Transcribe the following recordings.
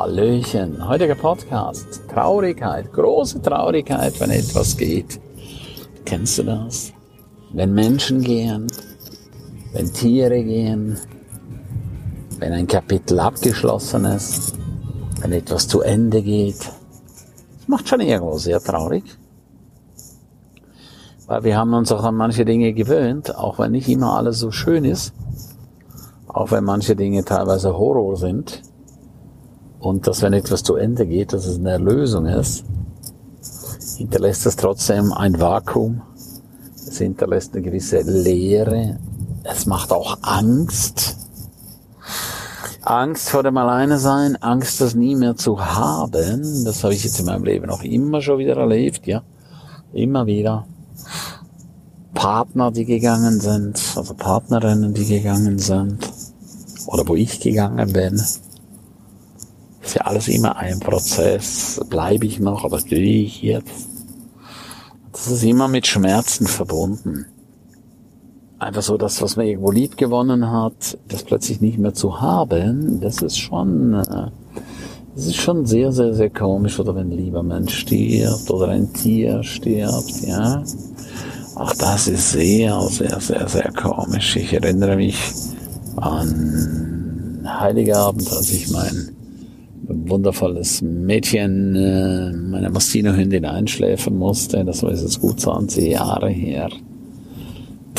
Hallöchen, heutiger Podcast. Traurigkeit, große Traurigkeit, wenn etwas geht. Kennst du das? Wenn Menschen gehen, wenn Tiere gehen, wenn ein Kapitel abgeschlossen ist, wenn etwas zu Ende geht. Das macht schon irgendwo sehr traurig. Weil wir haben uns auch an manche Dinge gewöhnt, auch wenn nicht immer alles so schön ist, auch wenn manche Dinge teilweise Horror sind und dass wenn etwas zu Ende geht, dass es eine Erlösung ist, hinterlässt es trotzdem ein Vakuum, es hinterlässt eine gewisse Leere, es macht auch Angst, Angst vor dem Alleinesein, Angst, das nie mehr zu haben, das habe ich jetzt in meinem Leben auch immer schon wieder erlebt, ja, immer wieder. Partner, die gegangen sind, also Partnerinnen, die gegangen sind, oder wo ich gegangen bin ist ja alles immer ein Prozess. Bleibe ich noch, aber gehe ich jetzt? Das ist immer mit Schmerzen verbunden. Einfach so das, was man irgendwo lieb gewonnen hat, das plötzlich nicht mehr zu haben, das ist schon, äh, das ist schon sehr, sehr, sehr komisch. Oder wenn ein lieber Mensch stirbt oder ein Tier stirbt, ja. Auch das ist sehr, sehr, sehr, sehr komisch. Ich erinnere mich an Heiligabend, als ich mein wundervolles Mädchen, äh, meine Mastino-Hündin einschläfern musste. Das war jetzt gut 20 Jahre her.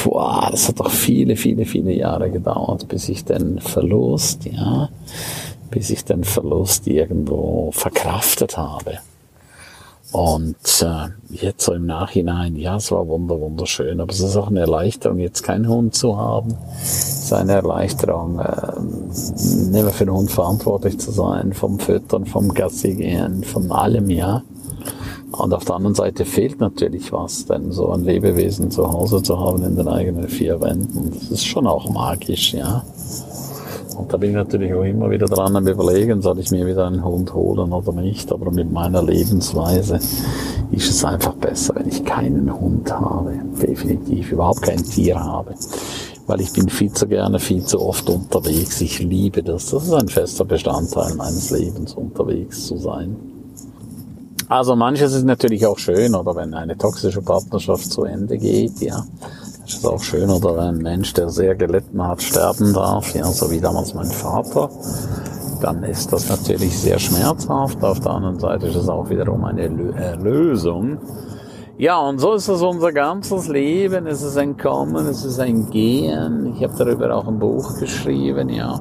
Boah, das hat doch viele, viele, viele Jahre gedauert, bis ich den Verlust, ja, bis ich den Verlust irgendwo verkraftet habe. Und äh, jetzt so im Nachhinein, ja, es war wunder, wunderschön, aber es ist auch eine Erleichterung, jetzt keinen Hund zu haben. Es ist eine Erleichterung, äh, nicht mehr für den Hund verantwortlich zu sein, vom Füttern, vom Gassi gehen, von allem, ja. Und auf der anderen Seite fehlt natürlich was, denn so ein Lebewesen zu Hause zu haben in den eigenen vier Wänden, das ist schon auch magisch, ja. Und da bin ich natürlich auch immer wieder dran am überlegen, soll ich mir wieder einen Hund holen oder nicht. Aber mit meiner Lebensweise ist es einfach besser, wenn ich keinen Hund habe. Definitiv überhaupt kein Tier habe. Weil ich bin viel zu gerne, viel zu oft unterwegs. Ich liebe das. Das ist ein fester Bestandteil meines Lebens, unterwegs zu sein. Also manches ist natürlich auch schön, oder wenn eine toxische Partnerschaft zu Ende geht, ja ist auch schön, oder ein Mensch, der sehr gelitten hat, sterben darf, ja, so wie damals mein Vater, dann ist das natürlich sehr schmerzhaft. Auf der anderen Seite ist es auch wiederum eine Erlösung. Ja, und so ist es unser ganzes Leben. Es ist ein Kommen, es ist ein Gehen. Ich habe darüber auch ein Buch geschrieben, ja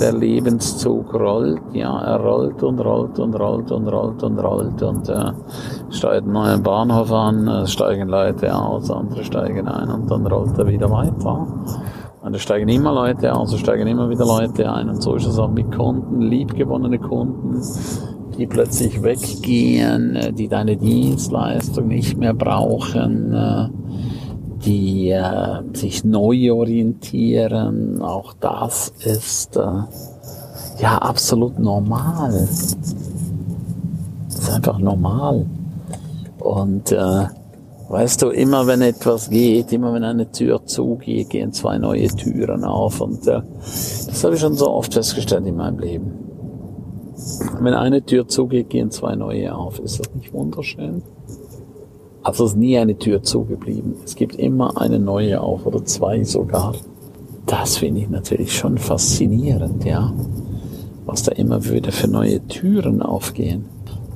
der Lebenszug rollt, ja, er rollt und rollt und rollt und rollt und rollt und äh, steigt einen neuen Bahnhof an, es steigen Leute aus, andere steigen ein und dann rollt er wieder weiter. Und es steigen immer Leute aus, es steigen immer wieder Leute ein und so ist es auch mit Kunden, liebgewonnene Kunden, die plötzlich weggehen, die deine Dienstleistung nicht mehr brauchen, äh, die äh, sich neu orientieren. Auch das ist äh, ja absolut normal. Das ist einfach normal. Und äh, weißt du, immer wenn etwas geht, immer wenn eine Tür zugeht, gehen zwei neue Türen auf. Und äh, das habe ich schon so oft festgestellt in meinem Leben. Wenn eine Tür zugeht, gehen zwei neue auf. Ist das nicht wunderschön? Also ist nie eine Tür zugeblieben. Es gibt immer eine neue auf oder zwei sogar. Das finde ich natürlich schon faszinierend, ja. Was da immer wieder für neue Türen aufgehen.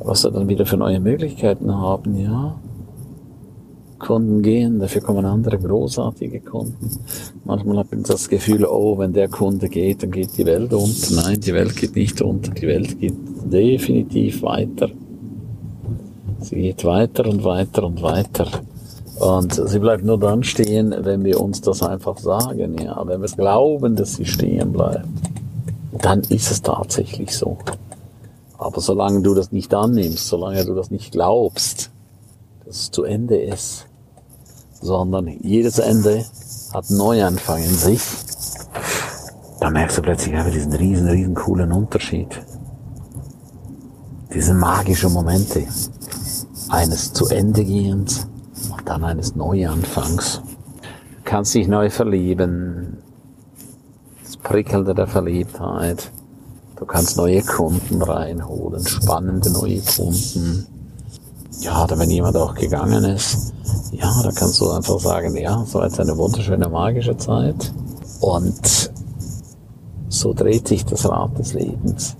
Was da dann wieder für neue Möglichkeiten haben, ja. Kunden gehen, dafür kommen andere großartige Kunden. Manchmal hat man das Gefühl, oh, wenn der Kunde geht, dann geht die Welt unter. Nein, die Welt geht nicht unter, die Welt geht definitiv weiter. Sie geht weiter und weiter und weiter. Und sie bleibt nur dann stehen, wenn wir uns das einfach sagen, ja. Wenn wir es glauben, dass sie stehen bleibt, dann ist es tatsächlich so. Aber solange du das nicht annimmst, solange du das nicht glaubst, dass es zu Ende ist, sondern jedes Ende hat einen Neuanfang in sich, dann merkst du plötzlich einfach diesen riesen, riesen coolen Unterschied. Diese magischen Momente eines zu Ende gehens und dann eines Neuanfangs. Du kannst dich neu verlieben, das Prickelnde der Verliebtheit, Du kannst neue Kunden reinholen, spannende neue Kunden. Ja, oder wenn jemand auch gegangen ist, ja, da kannst du einfach sagen, ja, so jetzt eine wunderschöne magische Zeit. Und so dreht sich das Rad des Lebens.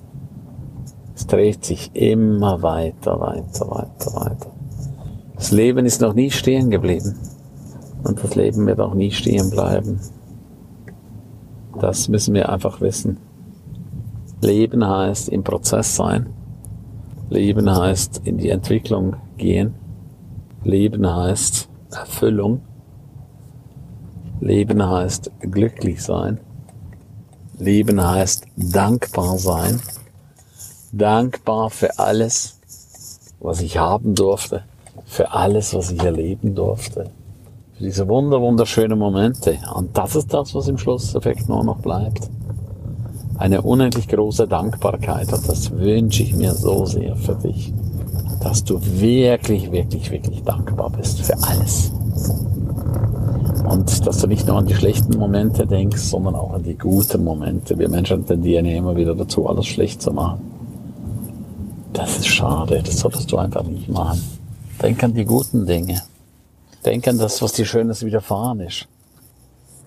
Es dreht sich immer weiter, weiter, weiter, weiter. Das Leben ist noch nie stehen geblieben. Und das Leben wird auch nie stehen bleiben. Das müssen wir einfach wissen. Leben heißt im Prozess sein. Leben heißt in die Entwicklung gehen. Leben heißt Erfüllung. Leben heißt glücklich sein. Leben heißt dankbar sein. Dankbar für alles, was ich haben durfte. Für alles, was ich erleben durfte. Für diese wunder, wunderschönen Momente. Und das ist das, was im Schlusseffekt nur noch bleibt eine unendlich große Dankbarkeit und das wünsche ich mir so sehr für dich, dass du wirklich, wirklich, wirklich dankbar bist für alles. Und dass du nicht nur an die schlechten Momente denkst, sondern auch an die guten Momente. Wir Menschen tendieren ja immer wieder dazu, alles schlecht zu machen. Das ist schade, das solltest du einfach nicht machen. Denk an die guten Dinge. Denk an das, was dir Schönes widerfahren ist.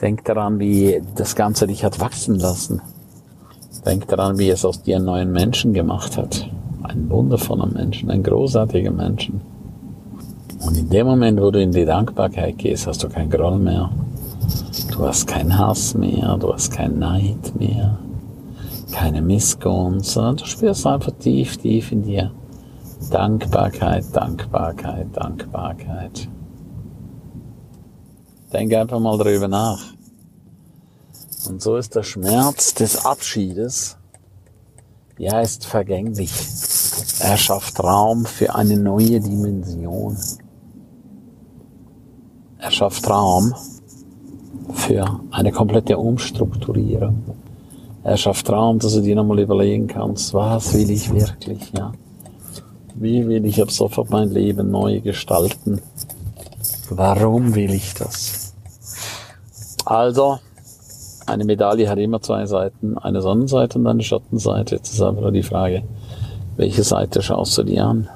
Denk daran, wie das Ganze dich hat wachsen lassen. Denk daran, wie es aus dir einen neuen Menschen gemacht hat. Ein wundervoller Menschen, ein großartiger Menschen. Und in dem Moment, wo du in die Dankbarkeit gehst, hast du kein Groll mehr. Du hast keinen Hass mehr, du hast keinen Neid mehr, keine Missgunst, sondern du spürst einfach tief, tief in dir Dankbarkeit, Dankbarkeit, Dankbarkeit. Denk einfach mal darüber nach. Und so ist der Schmerz des Abschiedes, ja, ist vergänglich. Er schafft Raum für eine neue Dimension. Er schafft Raum für eine komplette Umstrukturierung. Er schafft Raum, dass du dir nochmal überlegen kannst, was will ich wirklich, ja? Wie will ich ab sofort mein Leben neu gestalten? Warum will ich das? Also, eine Medaille hat immer zwei Seiten, eine Sonnenseite und eine Schattenseite. Jetzt ist einfach nur die Frage, welche Seite schaust du dir an?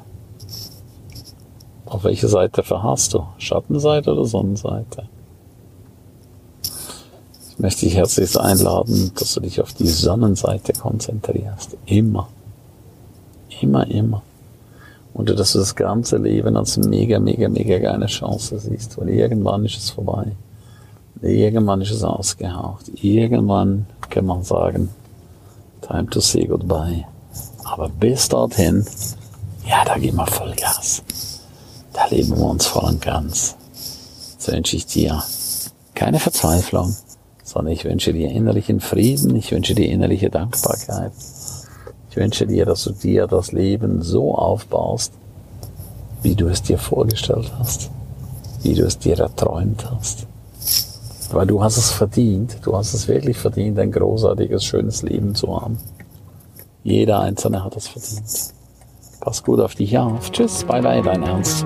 Auf welche Seite verharrst du? Schattenseite oder Sonnenseite? Ich möchte dich herzlich einladen, dass du dich auf die Sonnenseite konzentrierst. Immer. Immer, immer. Und dass du das ganze Leben als mega, mega, mega geile Chance siehst, weil irgendwann ist es vorbei. Irgendwann ist es ausgehaucht. Irgendwann kann man sagen, time to say goodbye. Aber bis dorthin, ja, da gehen wir Vollgas. Da leben wir uns voll und ganz. So wünsche ich dir keine Verzweiflung, sondern ich wünsche dir innerlichen Frieden, ich wünsche dir innerliche Dankbarkeit. Ich wünsche dir, dass du dir das Leben so aufbaust, wie du es dir vorgestellt hast, wie du es dir erträumt hast. Weil du hast es verdient, du hast es wirklich verdient, ein großartiges, schönes Leben zu haben. Jeder Einzelne hat es verdient. Pass gut auf dich auf. Tschüss, bye bye, dein Ernst.